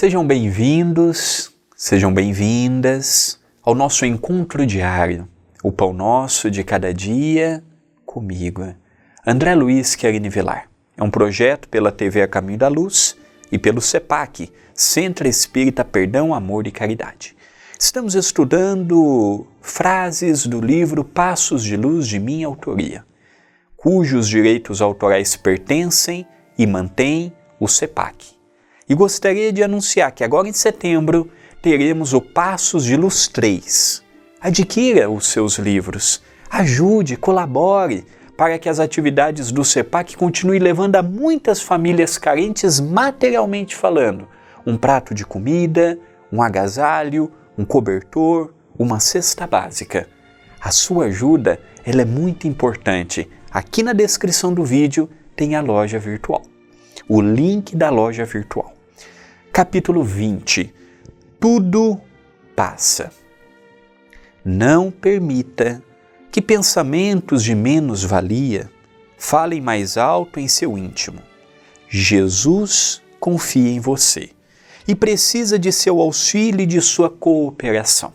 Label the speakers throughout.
Speaker 1: Sejam bem-vindos, sejam bem-vindas ao nosso encontro diário, o pão nosso de cada dia comigo. André Luiz Querini Vilar. É um projeto pela TV A Caminho da Luz e pelo CEPAC, Centro Espírita Perdão, Amor e Caridade. Estamos estudando frases do livro Passos de Luz de minha autoria, cujos direitos autorais pertencem e mantêm o CEPAC. E gostaria de anunciar que agora em setembro teremos o Passos de Luz 3. Adquira os seus livros, ajude, colabore para que as atividades do CEPAC continuem levando a muitas famílias carentes materialmente falando um prato de comida, um agasalho, um cobertor, uma cesta básica. A sua ajuda ela é muito importante. Aqui na descrição do vídeo tem a loja virtual. O link da loja virtual. Capítulo 20. Tudo passa. Não permita que pensamentos de menos-valia falem mais alto em seu íntimo. Jesus confia em você e precisa de seu auxílio e de sua cooperação.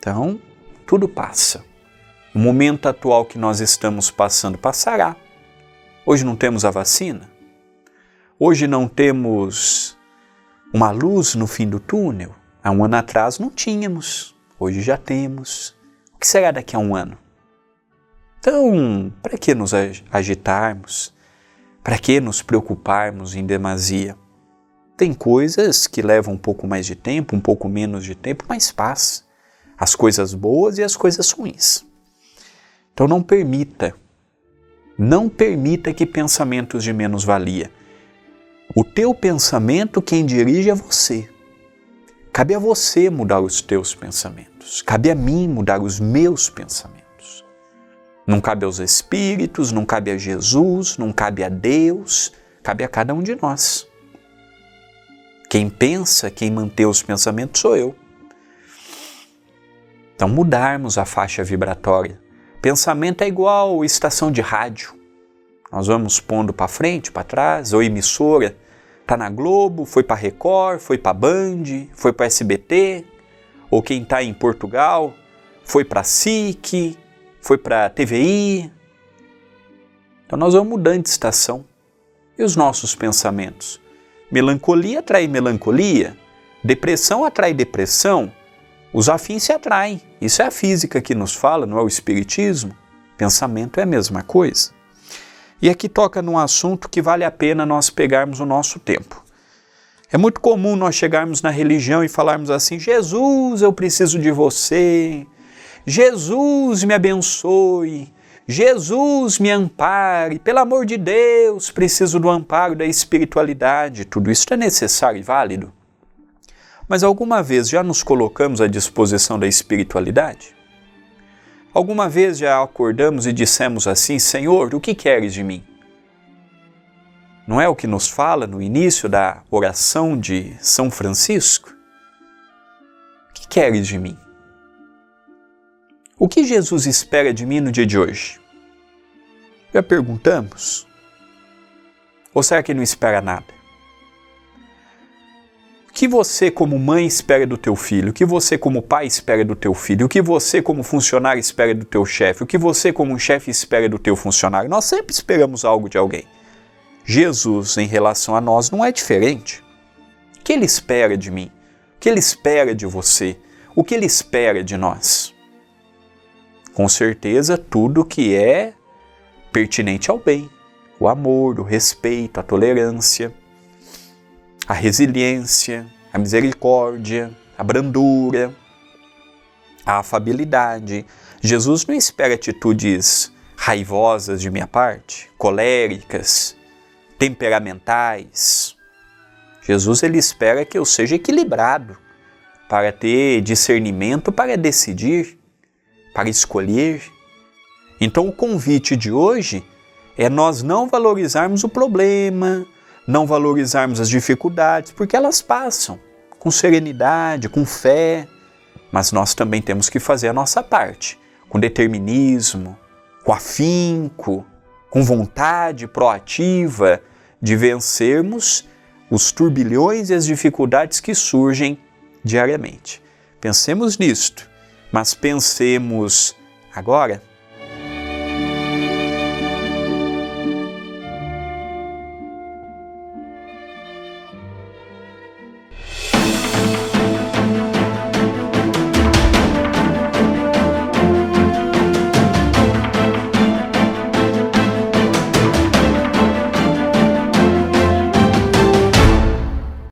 Speaker 1: Então, tudo passa. O momento atual que nós estamos passando passará. Hoje não temos a vacina. Hoje não temos uma luz no fim do túnel. Há um ano atrás não tínhamos, hoje já temos. O que será daqui a um ano? Então, para que nos agitarmos? Para que nos preocuparmos em demasia? Tem coisas que levam um pouco mais de tempo, um pouco menos de tempo, mas paz. As coisas boas e as coisas ruins. Então não permita, não permita que pensamentos de menos-valia. O teu pensamento quem dirige é você. Cabe a você mudar os teus pensamentos. Cabe a mim mudar os meus pensamentos. Não cabe aos espíritos, não cabe a Jesus, não cabe a Deus, cabe a cada um de nós. Quem pensa, quem mantém os pensamentos sou eu. Então, mudarmos a faixa vibratória. Pensamento é igual estação de rádio. Nós vamos pondo para frente, para trás, ou emissora. Está na Globo, foi para Record, foi para Band, foi para SBT, ou quem está em Portugal, foi para SIC, foi para TVI. Então nós vamos mudando de estação. E os nossos pensamentos? Melancolia atrai melancolia, depressão atrai depressão, os afins se atraem. Isso é a física que nos fala, não é o espiritismo. Pensamento é a mesma coisa. E aqui toca num assunto que vale a pena nós pegarmos o nosso tempo. É muito comum nós chegarmos na religião e falarmos assim: Jesus, eu preciso de você. Jesus, me abençoe. Jesus me ampare, pelo amor de Deus, preciso do amparo da espiritualidade. Tudo isso é necessário e válido. Mas alguma vez já nos colocamos à disposição da espiritualidade? Alguma vez já acordamos e dissemos assim: Senhor, o que queres de mim? Não é o que nos fala no início da oração de São Francisco? O que queres de mim? O que Jesus espera de mim no dia de hoje? Já perguntamos? Ou será que não espera nada? Que você como mãe espera do teu filho? O que você como pai espera do teu filho? O que você como funcionário espera do teu chefe? O que você como chefe espera do teu funcionário? Nós sempre esperamos algo de alguém. Jesus, em relação a nós, não é diferente. O que ele espera de mim? O que ele espera de você? O que ele espera de nós? Com certeza, tudo que é pertinente ao bem, o amor, o respeito, a tolerância, a resiliência, a misericórdia, a brandura, a afabilidade. Jesus não espera atitudes raivosas de minha parte, coléricas, temperamentais. Jesus ele espera que eu seja equilibrado para ter discernimento para decidir, para escolher, então, o convite de hoje é nós não valorizarmos o problema, não valorizarmos as dificuldades, porque elas passam com serenidade, com fé, mas nós também temos que fazer a nossa parte, com determinismo, com afinco, com vontade proativa de vencermos os turbilhões e as dificuldades que surgem diariamente. Pensemos nisto, mas pensemos agora